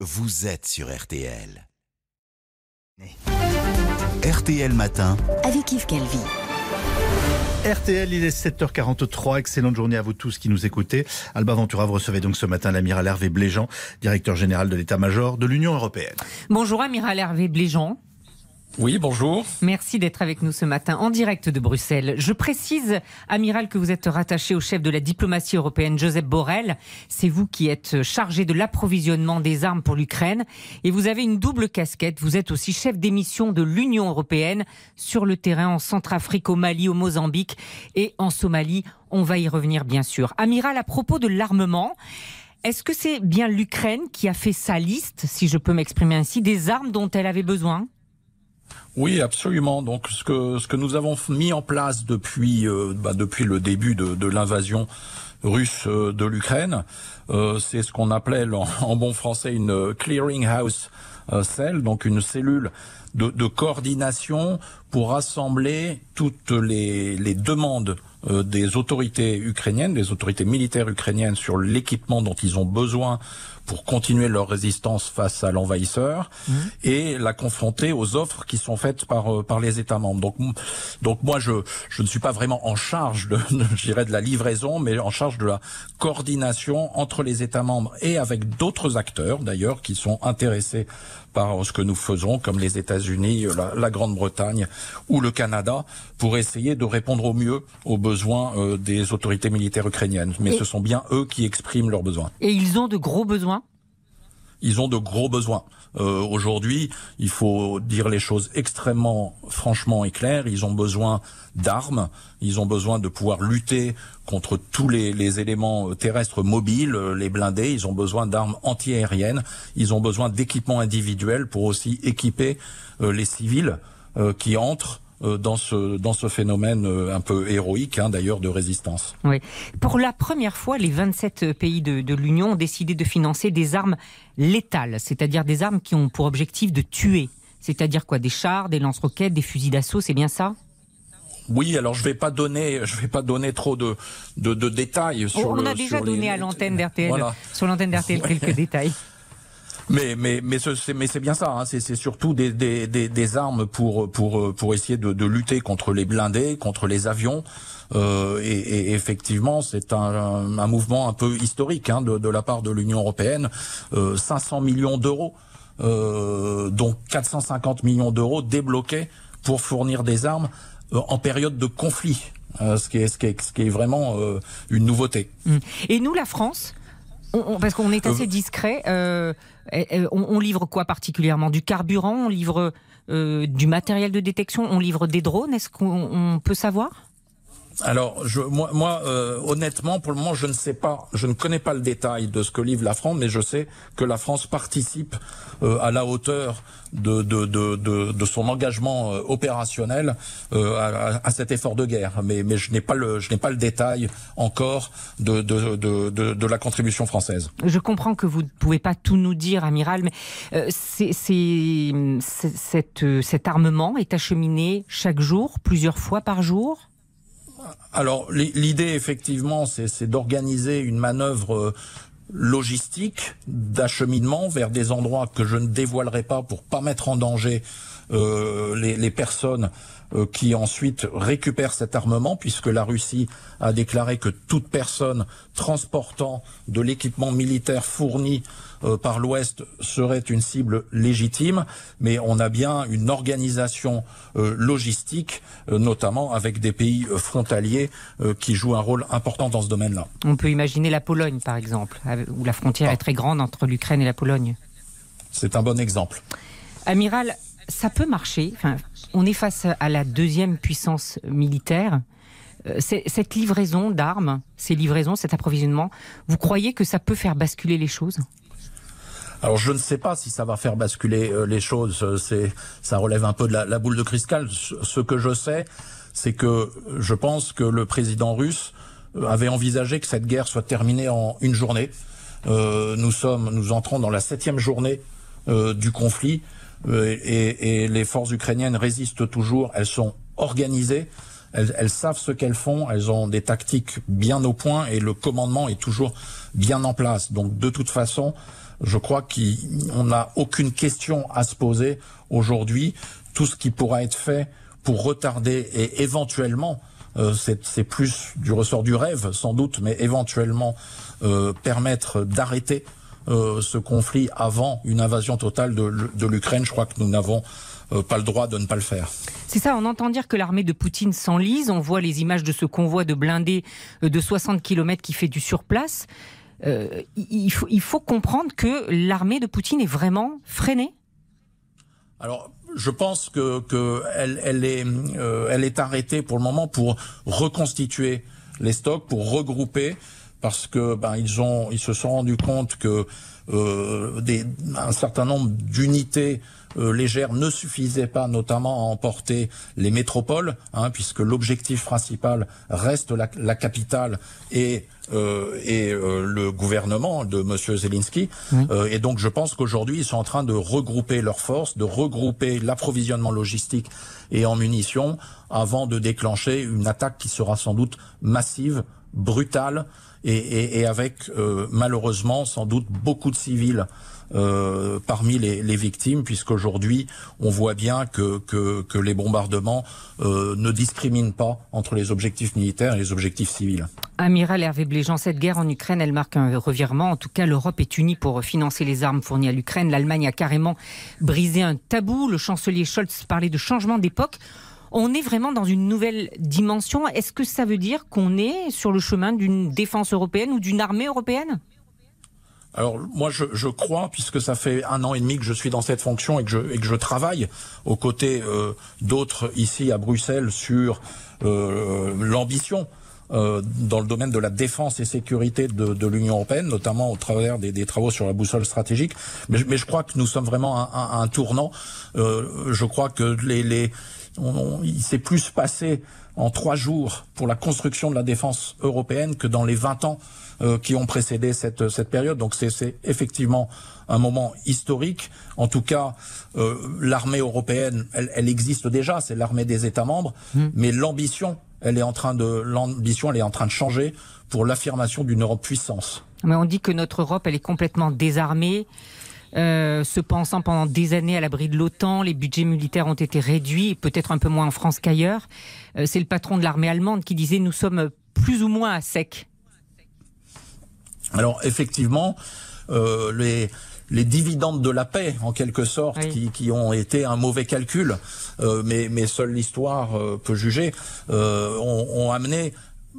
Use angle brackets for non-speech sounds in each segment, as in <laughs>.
vous êtes sur RTL. RTL Matin. avec Yves Calvi. RTL, il est 7h43. Excellente journée à vous tous qui nous écoutez. Alba Ventura, vous recevez donc ce matin l'amiral Hervé Bléjean, directeur général de l'état-major de l'Union européenne. Bonjour amiral Hervé Bléjean. Oui, bonjour. Merci d'être avec nous ce matin en direct de Bruxelles. Je précise, amiral, que vous êtes rattaché au chef de la diplomatie européenne, Joseph Borrell. C'est vous qui êtes chargé de l'approvisionnement des armes pour l'Ukraine. Et vous avez une double casquette. Vous êtes aussi chef d'émission de l'Union européenne sur le terrain en Centrafrique, au Mali, au Mozambique et en Somalie. On va y revenir, bien sûr. Amiral, à propos de l'armement, est-ce que c'est bien l'Ukraine qui a fait sa liste, si je peux m'exprimer ainsi, des armes dont elle avait besoin? Oui, absolument. Donc, ce que ce que nous avons mis en place depuis euh, bah, le début de, l'invasion russe euh, de l'Ukraine, euh, c'est ce qu'on appelait <laughs> en, bon français une clearinghouse euh, cell, donc une cellule de, coordination pour rassembler toutes les demandes euh, des autorités ukrainiennes, des autorités militaires ukrainiennes sur l'équipement dont ils ont besoin pour continuer leur résistance face à l'envahisseur mmh. et la confronter aux offres qui sont faites par euh, par les États membres. Donc donc moi je je ne suis pas vraiment en charge de, <laughs> de de la livraison, mais en charge de la coordination entre les États membres et avec d'autres acteurs d'ailleurs qui sont intéressés par ce que nous faisons, comme les États-Unis, la, la Grande-Bretagne ou le Canada, pour essayer de répondre au mieux aux besoins euh, des autorités militaires ukrainiennes. Mais et ce sont bien eux qui expriment leurs besoins. Et ils ont de gros besoins? Ils ont de gros besoins. Euh, Aujourd'hui, il faut dire les choses extrêmement franchement et claires. Ils ont besoin d'armes, ils ont besoin de pouvoir lutter contre tous les, les, éléments terrestres mobiles, les blindés. Ils ont besoin d'armes antiaériennes. Ils ont besoin d'équipements individuels pour aussi équiper euh, les civils euh, qui entrent euh, dans ce dans ce phénomène euh, un peu héroïque hein, d'ailleurs de résistance. Oui. Pour la première fois, les 27 pays de, de l'Union ont décidé de financer des armes létales, c'est-à-dire des armes qui ont pour objectif de tuer. C'est-à-dire quoi Des chars, des lance-roquettes, des fusils d'assaut, c'est bien ça? Oui, alors je vais pas donner, je vais pas donner trop de de, de détails sur le. On a déjà donné les... à l'antenne d'RTL, voilà. sur l'antenne d'RTL quelques <laughs> détails. Mais mais mais c'est mais c'est bien ça. Hein. C'est surtout des, des, des, des armes pour pour pour essayer de, de lutter contre les blindés, contre les avions. Euh, et, et effectivement, c'est un, un mouvement un peu historique hein, de, de la part de l'Union européenne. Euh, 500 millions d'euros, euh, dont 450 millions d'euros débloqués pour fournir des armes euh, en période de conflit. Euh, ce, qui est, ce, qui est, ce qui est vraiment euh, une nouveauté. Et nous, la France, on, on, parce qu'on est assez discret. Euh, on, on, livre quoi particulièrement? Du carburant On livre euh, du matériel de détection On livre des drones? Est-ce qu'on peut savoir? Alors, je, moi, moi euh, honnêtement, pour le moment, je ne sais pas, je ne connais pas le détail de ce que livre la France, mais je sais que la France participe euh, à la hauteur de, son engagement euh, opérationnel à, à, cet effort de guerre. Mais, je n'ai pas le, détail encore de, la contribution française. Je comprends que vous ne pouvez pas tout nous dire, amiral, mais euh, cet armement est acheminé chaque jour, plusieurs fois par jour? Alors l'idée effectivement c'est d'organiser une manœuvre logistique d'acheminement vers des endroits que je ne dévoilerai pas pour pas mettre en danger euh, les, personnes euh, qui ensuite récupèrent cet armement puisque la Russie a déclaré que toute personne transportant de l'équipement militaire fourni euh, par l'Ouest serait une cible légitime, mais on a bien une organisation euh, logistique, notamment avec des pays frontaliers qui jouent un rôle important dans ce domaine-là. On peut imaginer la Pologne, par exemple, où la frontière ah. est très grande entre l'Ukraine et la Pologne. C'est un bon exemple. Amiral, ça peut marcher. Enfin, on est face à la deuxième puissance militaire. Euh, cette livraison d'armes, ces livraisons, cet approvisionnement, vous croyez que ça peut faire basculer les choses? Alors je ne sais pas si ça va faire basculer euh, les choses. C'est, ça relève un peu de la, boule de cristal. Ce que je sais, c'est que je pense que le président russe avait envisagé que cette guerre soit terminée en une journée. Euh, nous sommes, nous entrons dans la septième journée euh, du conflit euh, et, et les forces ukrainiennes résistent toujours. Elles sont organisées. Elles, elles, savent ce qu'elles font, elles ont des tactiques bien au point et le commandement est toujours bien en place. Donc de toute façon, je crois qu'on n'a aucune question à se poser aujourd'hui. Tout ce qui pourra être fait pour retarder et éventuellement, euh, c'est plus du ressort du rêve sans doute, mais éventuellement euh, permettre d'arrêter euh, ce conflit avant une invasion totale de, de l'Ukraine. Je crois que nous n'avons euh, pas le droit de ne pas le faire. C'est ça, on entend dire que l'armée de Poutine s'enlise. On voit les images de ce convoi de blindés euh, de 60 km qui fait du surplace. Euh, il, faut, il faut comprendre que l'armée de Poutine est vraiment freinée Alors, je pense que, que elle, elle, est, euh, elle est arrêtée pour le moment pour reconstituer les stocks, pour regrouper, parce que ben, ils ont, ils se sont rendus compte que euh, des, un certain nombre d'unités euh, légères ne suffisaient pas, notamment à emporter les métropoles, hein, puisque l'objectif principal reste la, la capitale et euh, et euh, le gouvernement de Monsieur Zelensky. Oui. Euh, et donc je pense qu'aujourd'hui ils sont en train de regrouper leurs forces, de regrouper l'approvisionnement logistique et en munitions avant de déclencher une attaque qui sera sans doute massive, brutale et, avec euh, malheureusement sans doute beaucoup de civils euh, parmi les, victimes, puisqu'aujourd'hui on voit bien que, que, que les bombardements euh, ne discriminent pas entre les objectifs militaires et les objectifs civils. Amiral Hervé Bléjean, cette guerre en Ukraine, elle marque un revirement. En tout cas, l'Europe est unie pour financer les armes fournies à l'Ukraine. L'Allemagne a carrément brisé un tabou. Le chancelier Scholz parlait de changement d'époque. On est vraiment dans une nouvelle dimension. Est-ce que ça veut dire qu'on est sur le chemin d'une défense européenne ou d'une armée européenne? Alors moi je, crois, puisque ça fait un an et demi que je suis dans cette fonction et que je, travaille aux côtés euh, d'autres ici à Bruxelles sur euh, l'ambition euh, dans le domaine de la défense et sécurité de, l'Union européenne, notamment au travers des, travaux sur la boussole stratégique. Mais, je crois que nous sommes vraiment à, un tournant. Je crois que les on, on, il s'est plus passé en trois jours pour la construction de la défense européenne que dans les 20 ans euh, qui ont précédé cette, cette période. Donc c'est effectivement un moment historique. En tout cas, euh, l'armée européenne, elle, elle, existe déjà, c'est l'armée des États membres, mmh. mais l'ambition, elle est en train de l'ambition, elle est en train de changer pour l'affirmation d'une Europe puissance. Mais on dit que notre Europe, elle est complètement désarmée. Euh, se pensant pendant des années à l'abri de l'OTAN, les budgets militaires ont été réduits, peut-être un peu moins en France qu'ailleurs. Euh, c'est le patron de l'armée allemande qui disait nous sommes plus ou moins à sec. Alors effectivement, euh, les, les dividendes de la paix, en quelque sorte, oui. qui, qui, ont été un mauvais calcul, euh, mais, mais seule l'histoire euh, peut juger, euh, ont, ont, amené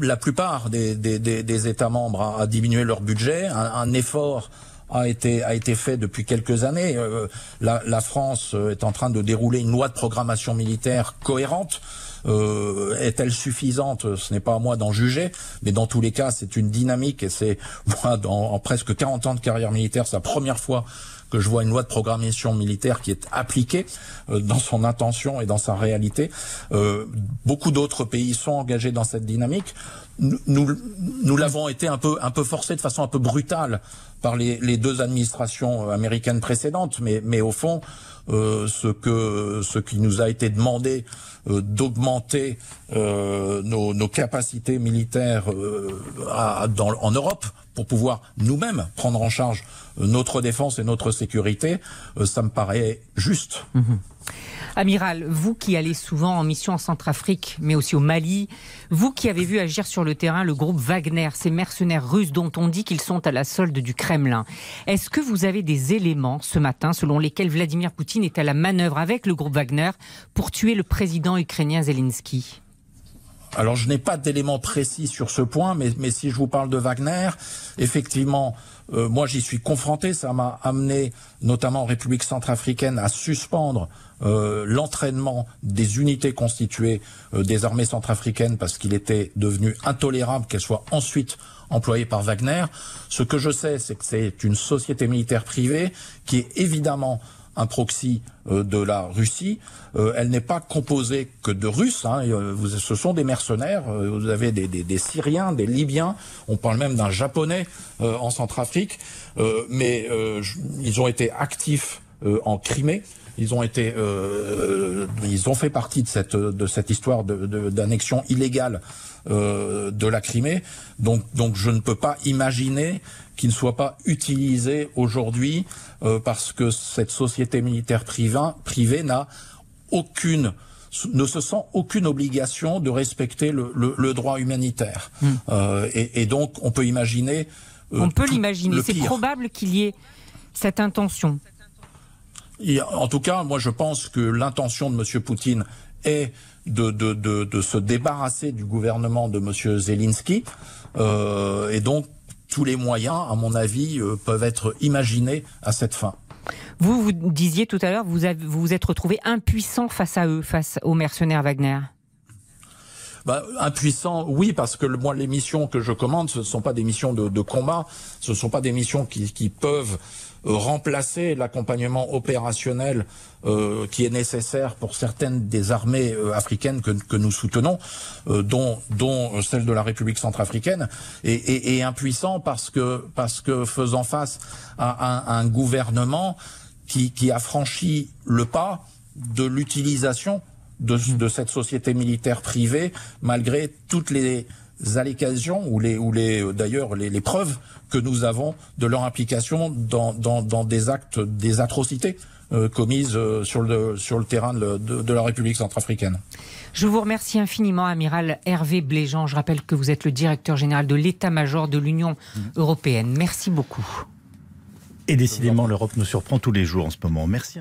la plupart des, des, des, des États membres à, à, diminuer leur budget, un, un effort a été a été fait depuis quelques années. Euh, la, France est en train de dérouler une loi de programmation militaire cohérente. Euh, est-elle suffisante? Ce n'est pas à moi d'en juger, mais dans tous les cas, c'est une dynamique et c'est <laughs> moi, dans, en presque 40 ans de carrière militaire, c'est la première fois que je vois une loi de programmation militaire qui est appliquée euh, dans son intention et dans sa réalité. Euh, beaucoup d'autres pays sont engagés dans cette dynamique. Nous, l'avons été un peu, un peu forcé de façon un peu brutale par les, deux administrations américaines précédentes, mais, au fond, euh, ce qui nous a été demandé euh, d'augmenter euh, nos, capacités militaires en Europe pour pouvoir nous-mêmes prendre en charge notre défense et notre sécurité, ça me paraît juste. Mmh. Amiral, vous qui allez souvent en mission en Centrafrique, mais aussi au Mali, vous qui avez vu agir sur le terrain le groupe Wagner, ces mercenaires russes dont on dit qu'ils sont à la solde du Kremlin, est-ce que vous avez des éléments ce matin selon lesquels Vladimir Poutine est à la manœuvre avec le groupe Wagner pour tuer le président ukrainien Zelensky? Alors je n'ai pas d'éléments précis sur ce point, mais, si je vous parle de Wagner, effectivement, euh, moi j'y suis confronté, ça m'a amené notamment en République centrafricaine à suspendre euh, l'entraînement des unités constituées euh, des armées centrafricaines parce qu'il était devenu intolérable qu'elles soient ensuite employées par Wagner. Ce que je sais, c'est que c'est une société militaire privée qui est évidemment un proxy euh, de la Russie. Euh, elle n'est pas composée que de Russes. Hein, euh, ce sont des mercenaires. vous avez des, des, des, Syriens, des Libyens. On parle même d'un Japonais en Centrafrique. mais ils ont été actifs en Crimée. Ils ont été, ils ont fait partie de cette de cette histoire d'annexion illégale de la Crimée. Donc donc je ne peux pas imaginer qu'il ne soit pas utilisé aujourd'hui parce que cette société militaire privée, privée n'a aucune ne se sent aucune obligation de respecter le, le, le droit humanitaire. Hmm. Euh, et, et, donc, on peut imaginer. Euh, on peut l'imaginer. C'est probable qu'il y ait cette intention. En tout cas, moi, je pense que l'intention de M. Poutine est de, de, de, de, se débarrasser du gouvernement de M. Zelensky. Euh, et donc, tous les moyens, à mon avis, euh, peuvent être imaginés à cette fin. Vous, vous disiez tout à l'heure, vous vous, vous êtes retrouvé impuissant face à eux, face aux mercenaires Wagner. Bah, impuissant, oui, parce que moi, les missions que je commande, ce ne sont pas des missions de, de combat, ce ne sont pas des missions qui, qui peuvent remplacer l'accompagnement opérationnel euh, qui est nécessaire pour certaines des armées euh, africaines que, que, nous soutenons, euh, dont, dont celle de la République centrafricaine, et, impuissant parce que, parce faisant face à un, un gouvernement qui, qui a franchi le pas de l'utilisation de, de, cette société militaire privée, malgré toutes les allégations ou les, ou les d'ailleurs les, les, preuves que nous avons de leur implication dans, dans, dans des actes, des atrocités euh, commises euh, sur, le, sur le terrain de, de, de, la République centrafricaine. Je vous remercie infiniment, amiral Hervé Bléjean. Je rappelle que vous êtes le directeur général de l'état-major de l'Union européenne. Merci beaucoup. Et décidément, l'Europe nous surprend tous les jours en ce moment. Merci.